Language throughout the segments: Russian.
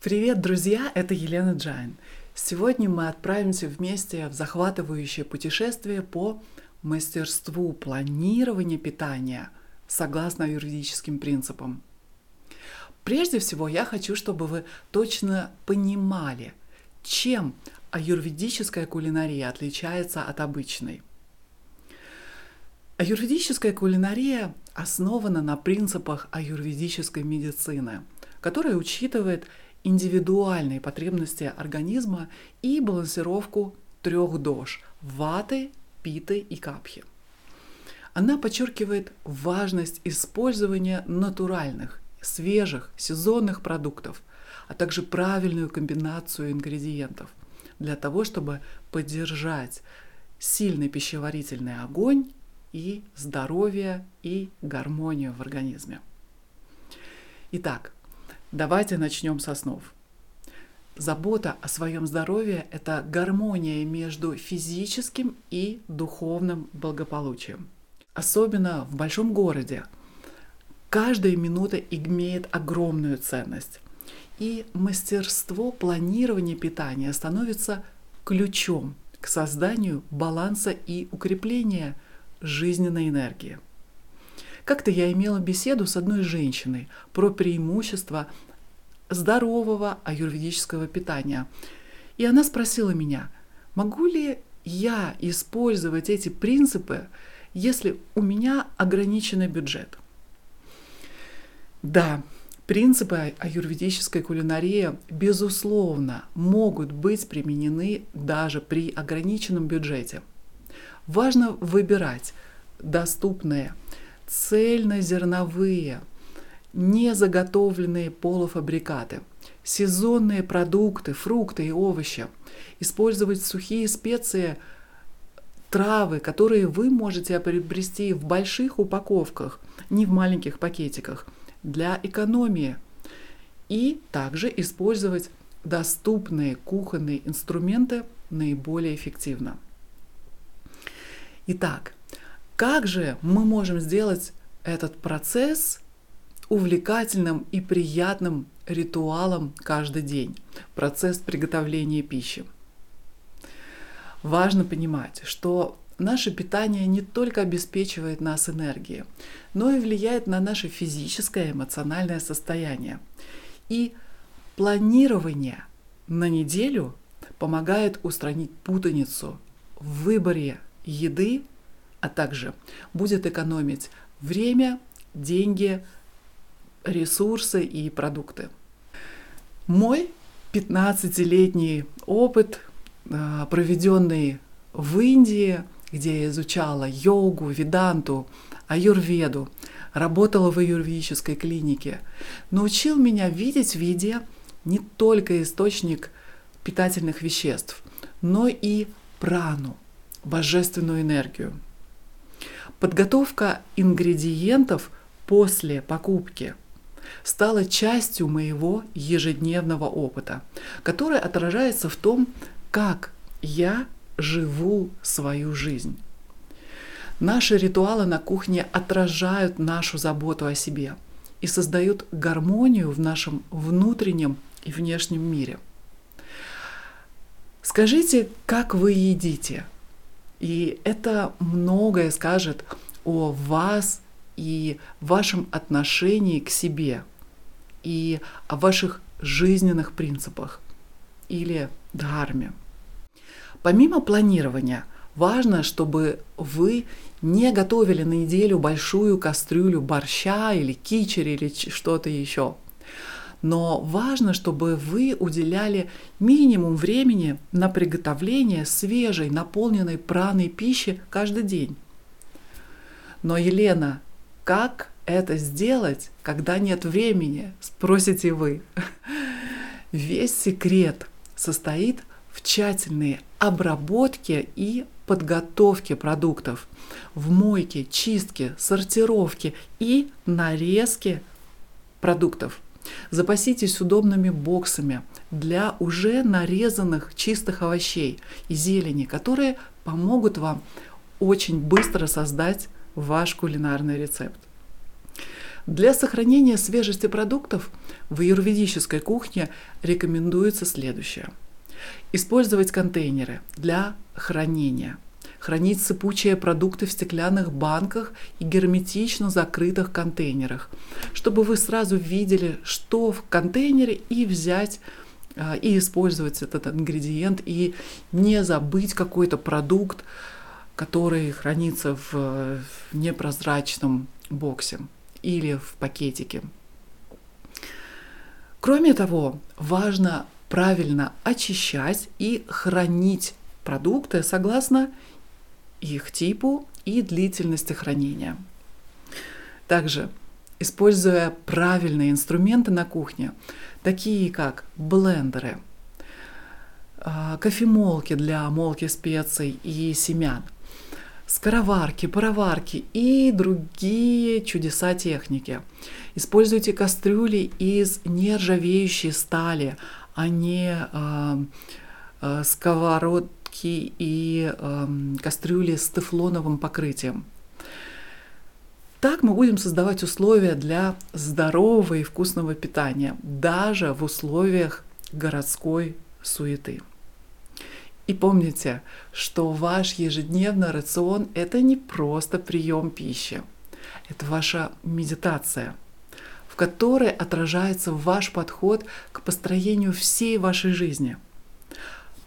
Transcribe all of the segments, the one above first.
Привет, друзья! Это Елена Джайн. Сегодня мы отправимся вместе в захватывающее путешествие по мастерству планирования питания согласно аюрведическим принципам. Прежде всего, я хочу, чтобы вы точно понимали, чем аюрведическая кулинария отличается от обычной. Аюрведическая кулинария основана на принципах аюрведической медицины, которая учитывает индивидуальные потребности организма и балансировку трех дож – ваты, питы и капхи. Она подчеркивает важность использования натуральных, свежих, сезонных продуктов, а также правильную комбинацию ингредиентов для того, чтобы поддержать сильный пищеварительный огонь и здоровье и гармонию в организме. Итак, давайте начнем с основ. Забота о своем здоровье – это гармония между физическим и духовным благополучием. Особенно в большом городе. Каждая минута имеет огромную ценность. И мастерство планирования питания становится ключом к созданию баланса и укрепления – жизненной энергии. Как-то я имела беседу с одной женщиной про преимущества здорового аюрведического питания. И она спросила меня, могу ли я использовать эти принципы, если у меня ограниченный бюджет? Да, принципы аюрведической кулинарии, безусловно, могут быть применены даже при ограниченном бюджете – Важно выбирать доступные, цельнозерновые, незаготовленные полуфабрикаты, сезонные продукты, фрукты и овощи, использовать сухие специи, травы, которые вы можете приобрести в больших упаковках, не в маленьких пакетиках, для экономии. И также использовать доступные кухонные инструменты наиболее эффективно. Итак, как же мы можем сделать этот процесс увлекательным и приятным ритуалом каждый день, процесс приготовления пищи? Важно понимать, что наше питание не только обеспечивает нас энергией, но и влияет на наше физическое и эмоциональное состояние. И планирование на неделю помогает устранить путаницу в выборе еды, а также будет экономить время, деньги, ресурсы и продукты. Мой 15-летний опыт, а, проведенный в Индии, где я изучала йогу, веданту, аюрведу, работала в аюрведической клинике, научил меня видеть в еде не только источник питательных веществ, но и прану – божественную энергию. Подготовка ингредиентов после покупки стала частью моего ежедневного опыта, который отражается в том, как я живу свою жизнь. Наши ритуалы на кухне отражают нашу заботу о себе и создают гармонию в нашем внутреннем и внешнем мире. Скажите, как вы едите – и это многое скажет о вас и вашем отношении к себе, и о ваших жизненных принципах или дхарме. Помимо планирования, важно, чтобы вы не готовили на неделю большую кастрюлю борща или кичери или что-то еще – но важно, чтобы вы уделяли минимум времени на приготовление свежей, наполненной праной пищи каждый день. Но, Елена, как это сделать, когда нет времени, спросите вы. Весь секрет состоит в тщательной обработке и подготовке продуктов, в мойке, чистке, сортировке и нарезке продуктов – Запаситесь удобными боксами для уже нарезанных чистых овощей и зелени, которые помогут вам очень быстро создать ваш кулинарный рецепт. Для сохранения свежести продуктов в аюрведической кухне рекомендуется следующее. Использовать контейнеры для хранения. Хранить сыпучие продукты в стеклянных банках и герметично закрытых контейнерах, чтобы вы сразу видели, что в контейнере, и взять а, и использовать этот ингредиент, и не забыть какой-то продукт, который хранится в, в непрозрачном боксе или в пакетике. Кроме того, важно правильно очищать и хранить продукты согласно их типу и длительности хранения. Также, используя правильные инструменты на кухне, такие как блендеры, а, кофемолки для молки специй и семян, скороварки, пароварки и другие чудеса техники. Используйте кастрюли из нержавеющей стали, а не э, э, сковородки и э, кастрюли с тефлоновым покрытием. Так мы будем создавать условия для здорового и вкусного питания, даже в условиях городской суеты. И помните, что ваш ежедневный рацион – это не просто прием пищи, это ваша медитация – которой отражается ваш подход к построению всей вашей жизни.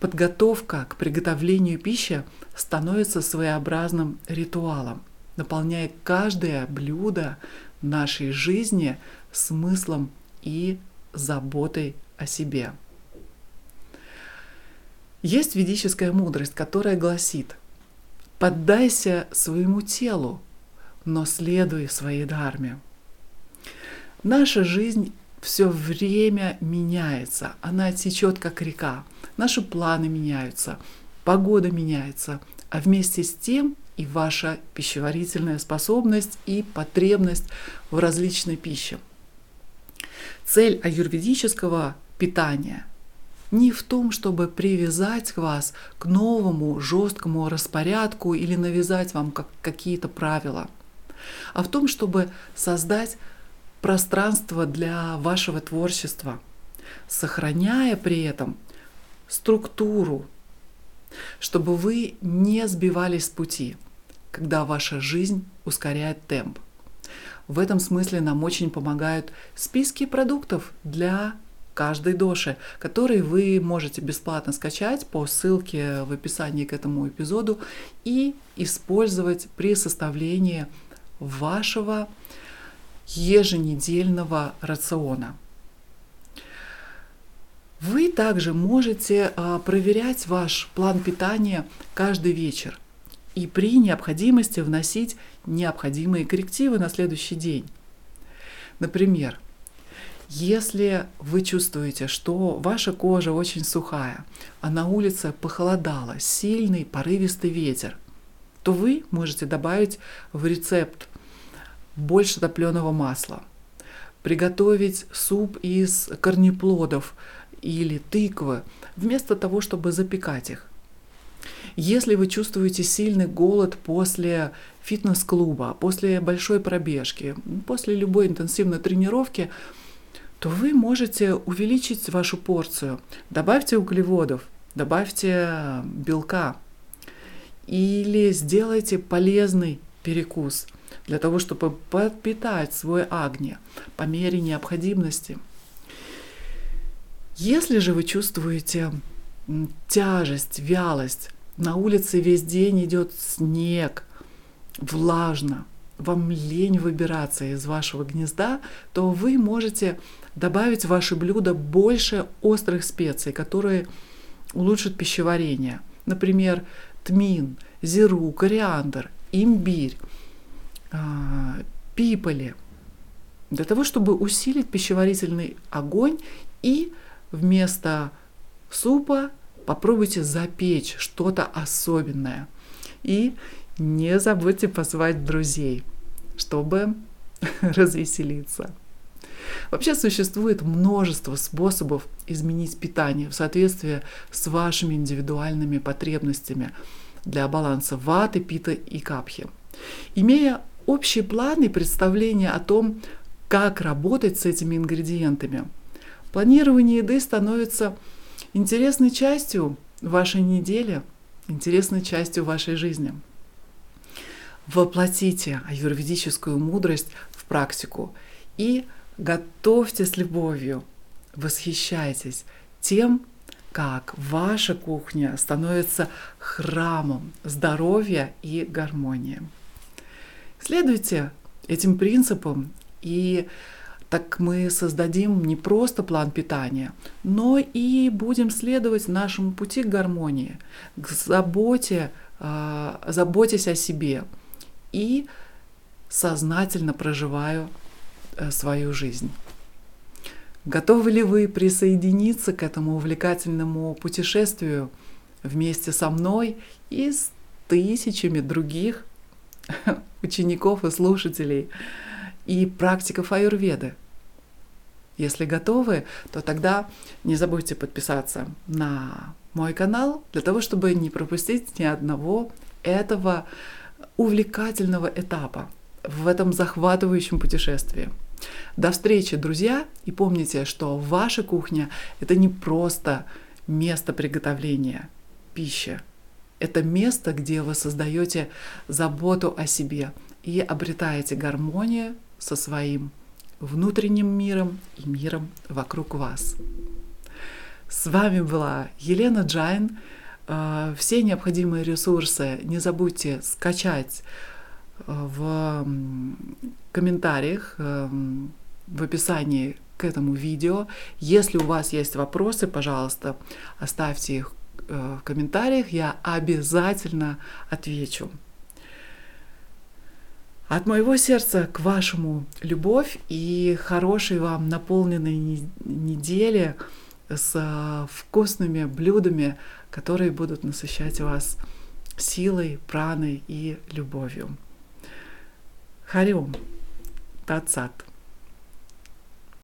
Подготовка к приготовлению пищи становится своеобразным ритуалом, наполняя каждое блюдо нашей жизни смыслом и заботой о себе. Есть ведическая мудрость, которая гласит, поддайся своему телу, но следуй своей дharме. Наша жизнь все время меняется, она течет как река. Наши планы меняются, погода меняется, а вместе с тем и ваша пищеварительная способность и потребность в различной пище. Цель аюрведического питания не в том, чтобы привязать вас к новому жесткому распорядку или навязать вам как какие-то правила, а в том, чтобы создать пространство для вашего творчества, сохраняя при этом структуру, чтобы вы не сбивались с пути, когда ваша жизнь ускоряет темп. В этом смысле нам очень помогают списки продуктов для каждой доши, которые вы можете бесплатно скачать по ссылке в описании к этому эпизоду и использовать при составлении вашего еженедельного рациона. Вы также можете а, проверять ваш план питания каждый вечер и при необходимости вносить необходимые коррективы на следующий день. Например, если вы чувствуете, что ваша кожа очень сухая, а на улице похолодало, сильный порывистый ветер, то вы можете добавить в рецепт больше топленого масла. Приготовить суп из корнеплодов или тыквы, вместо того, чтобы запекать их. Если вы чувствуете сильный голод после фитнес-клуба, после большой пробежки, после любой интенсивной тренировки, то вы можете увеличить вашу порцию. Добавьте углеводов, добавьте белка или сделайте полезный перекус – для того, чтобы подпитать свой агни по мере необходимости. Если же вы чувствуете тяжесть, вялость, на улице весь день идет снег, влажно, вам лень выбираться из вашего гнезда, то вы можете добавить в ваше блюдо больше острых специй, которые улучшат пищеварение. Например, тмин, зиру, кориандр, имбирь пиполи, для того, чтобы усилить пищеварительный огонь и вместо супа попробуйте запечь что-то особенное. И не забудьте позвать друзей, чтобы развеселиться. Вообще существует множество способов изменить питание в соответствии с вашими индивидуальными потребностями для баланса ваты, пита и капхи. Имея общие планы и представления о том, как работать с этими ингредиентами. Планирование еды становится интересной частью вашей недели, интересной частью вашей жизни. Воплотите аюрведическую мудрость в практику и готовьте с любовью, восхищайтесь тем, как ваша кухня становится храмом здоровья и гармонии. Следуйте этим принципам, и так мы создадим не просто план питания, но и будем следовать нашему пути к гармонии, к заботе, э, заботясь о себе и сознательно проживаю э, свою жизнь. Готовы ли вы присоединиться к этому увлекательному путешествию вместе со мной и с тысячами других учеников и слушателей и практиков аюрведы? Если готовы, то тогда не забудьте подписаться на мой канал для того, чтобы не пропустить ни одного этого увлекательного этапа в этом захватывающем путешествии. До встречи, друзья, и помните, что ваша кухня — это не просто место приготовления пищи, это место, где вы создаете заботу о себе и обретаете гармонию со своим внутренним миром и миром вокруг вас. С вами была Елена Джайн. Э, все необходимые ресурсы не забудьте скачать в комментариях, эм, в описании к этому видео. Если у вас есть вопросы, пожалуйста, оставьте их э, в комментариях, я обязательно отвечу. От моего сердца к вашему любовь и хорошей вам наполненной недели с э, вкусными блюдами, которые будут насыщать вас силой, праной и любовью. Хариум. Тацат.